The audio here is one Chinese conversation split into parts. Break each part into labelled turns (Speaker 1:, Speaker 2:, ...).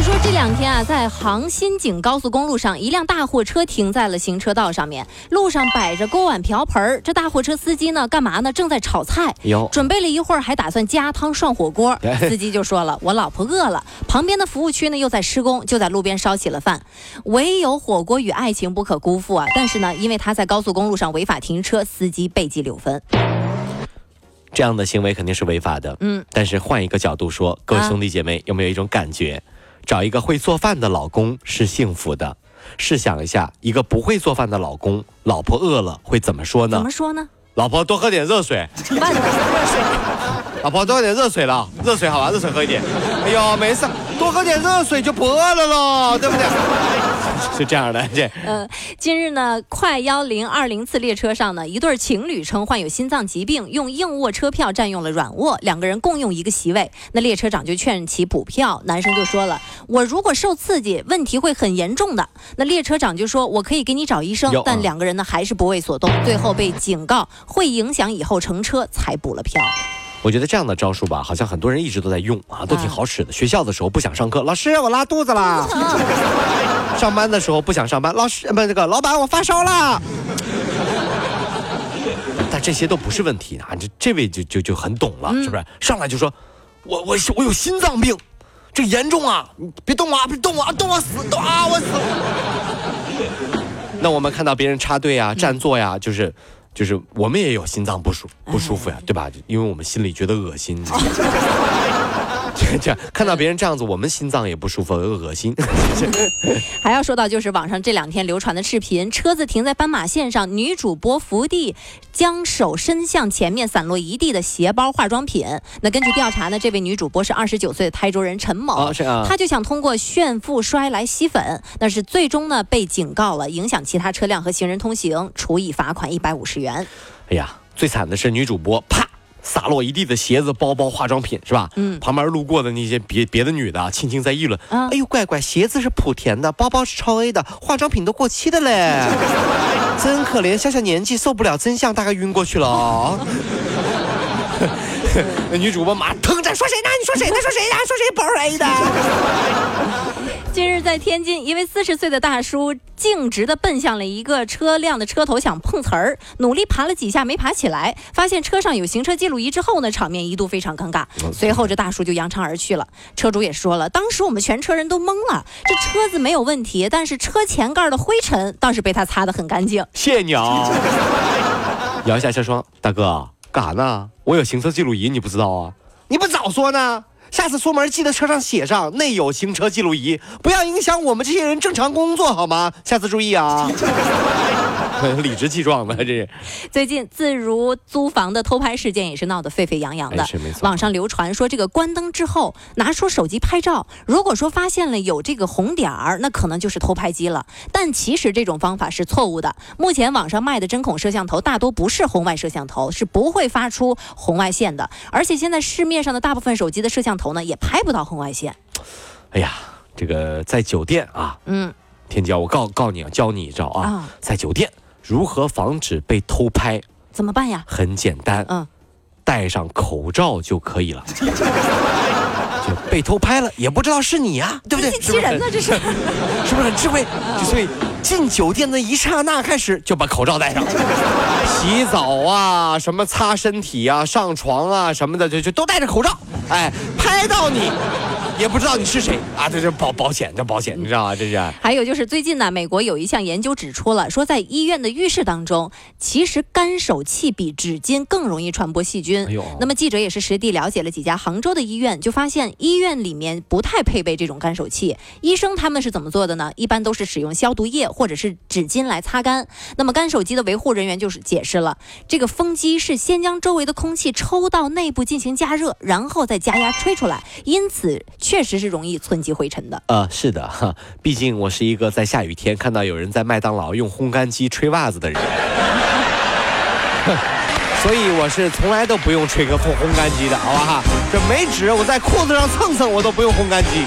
Speaker 1: 话说这两天啊，在杭新景高速公路上，一辆大货车停在了行车道上面，路上摆着锅碗瓢盆儿。这大货车司机呢，干嘛呢？正在炒菜，准备了一会儿，还打算加汤涮火锅。司机就说了：“我老婆饿了。”旁边的服务区呢又在施工，就在路边烧起了饭。唯有火锅与爱情不可辜负啊！但是呢，因为他在高速公路上违法停车，司机被记六分。
Speaker 2: 这样的行为肯定是违法的。
Speaker 1: 嗯，
Speaker 2: 但是换一个角度说，各位
Speaker 1: 啊
Speaker 2: 兄弟姐妹，有没有一种感觉，找一个会做饭的老公是幸福的？试想一下，一个不会做饭的老公，老婆饿了会怎么说呢
Speaker 1: 怎么？说呢？
Speaker 2: 老婆多喝点热水，
Speaker 1: 慢点热水。
Speaker 2: 老婆多喝点热水了，热水好吧，热水喝一点。哎呦，没事，多喝点热水就不饿了喽，对不对？是这样的，这
Speaker 1: 呃，近日呢，快幺零二零次列车上呢，一对情侣称患有心脏疾病，用硬卧车票占用了软卧，两个人共用一个席位。那列车长就劝其补票，男生就说了：“我如果受刺激，问题会很严重的。”那列车长就说：“我可以给你找医生。”但
Speaker 2: 啊
Speaker 1: 两个人呢还是不为所动，最后被警告会影响以后乘车，才补了票。
Speaker 2: 我觉得这样的招数吧，好像很多人一直都在用啊，都挺好使的。学校的时候不想上课，老师我拉肚子啦；上班的时候不想上班，老师呃不那个老板我发烧了。但这些都不是问题啊，这这位就就就很懂了，是不是？上来就说，我我我有心脏病，这严重啊！你别动我啊，别动我啊，动我死，动啊我死。那我们看到别人插队啊、占座呀、就是。就是我们也有心脏不舒不舒服呀，对吧？因为我们心里觉得恶心。这这样看到别人这样子，我们心脏也不舒服，恶心。
Speaker 1: 还要说到就是网上这两天流传的视频，车子停在斑马线上，女主播伏地将手伸向前面，散落一地的鞋包、化妆品。那根据调查呢，这位女主播是二十九岁的台州人陈某，
Speaker 2: 啊是啊
Speaker 1: 她就想通过炫富摔来吸粉，但是最终呢被警告了，影响其他车辆和行人通行，处以罚款一百五十元。
Speaker 2: 哎呀，最惨的是女主播啪。洒落一地的鞋子、包包、化妆品，是吧？
Speaker 1: 嗯
Speaker 2: 旁边路过的那些别别的女的啊，轻轻在议论：“
Speaker 1: 啊
Speaker 2: 哎呦，乖乖，鞋子是莆田的，包包是超 A 的，化妆品都过期的嘞，真可怜，小小年纪受不了真相，大概晕过去了哦。”那女主播马上腾着说谁呢？你说谁呢？说谁呢？说谁包是 A 的？
Speaker 1: 近日，在天津，一位四十岁的大叔径直的奔向了一个车辆的车头，想碰瓷儿，努力爬了几下没爬起来，发现车上有行车记录仪之后呢，场面一度非常尴尬。随后，这大叔就扬长而去了。车主也说了，当时我们全车人都懵了，这车子没有问题，但是车前盖的灰尘倒是被他擦得很干净。
Speaker 2: 谢谢你啊！摇一下车窗，大哥干啥呢？我有行车记录仪，你不知道啊？你不早说呢？下次出门记得车上写上内有行车记录仪，不要影响我们这些人正常工作，好吗？下次注意啊！理直气壮的，这是
Speaker 1: 最近自如租房的偷拍事件也是闹得沸沸扬扬的
Speaker 2: 哎是没错。
Speaker 1: 网上流传说，这个关灯之后拿出手机拍照，如果说发现了有这个红点儿，那可能就是偷拍机了。但其实这种方法是错误的。目前网上卖的针孔摄像头大多不是红外摄像头，是不会发出红外线的。而且现在市面上的大部分手机的摄像头呢，也拍不到红外线。
Speaker 2: 哎呀，这个在酒店啊，
Speaker 1: 嗯，
Speaker 2: 天骄，我告告你啊，教你一招啊，
Speaker 1: 啊
Speaker 2: 在酒店如何防止被偷拍，
Speaker 1: 怎么办呀？
Speaker 2: 很简单，
Speaker 1: 嗯，
Speaker 2: 戴上口罩就可以了。就被偷拍了，也不知道是你呀、对不对？
Speaker 1: 欺人呢，这是。
Speaker 2: 是不是很智慧？就所以进酒店的一刹那开始就把口罩戴上，洗澡啊，什么擦身体啊，上床啊什么的，就就都戴着口罩。哎，拍到你也不知道你是谁啊，这是保保险，这保险，你知道吗？这是。
Speaker 1: 还有就是最近呢，美国有一项研究指出了，说在医院的浴室当中，其实干手器比纸巾更容易传播细菌。
Speaker 2: 哎
Speaker 1: 那么记者也是实地了解了几家杭州的医院，就发现医院里面不太配备这种干手器。医生他们是怎么做的呢？一般都是使用消毒液或者是纸巾来擦干。那么干手机的维护人员就是解释了，这个风机是先将周围的空气抽到内部进行加热，然后再加压吹出来，因此确实是容易存积灰尘的。
Speaker 2: 呃，是的哈，毕竟我是一个在下雨天看到有人在麦当劳用烘干机吹袜子的人。所以我是从来都不用吹个风烘干机的，好不好？这没纸，我在裤子上蹭蹭，我都不用烘干机。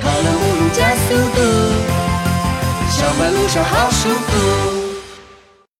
Speaker 3: 跑了五路加速度，上班路上好舒服。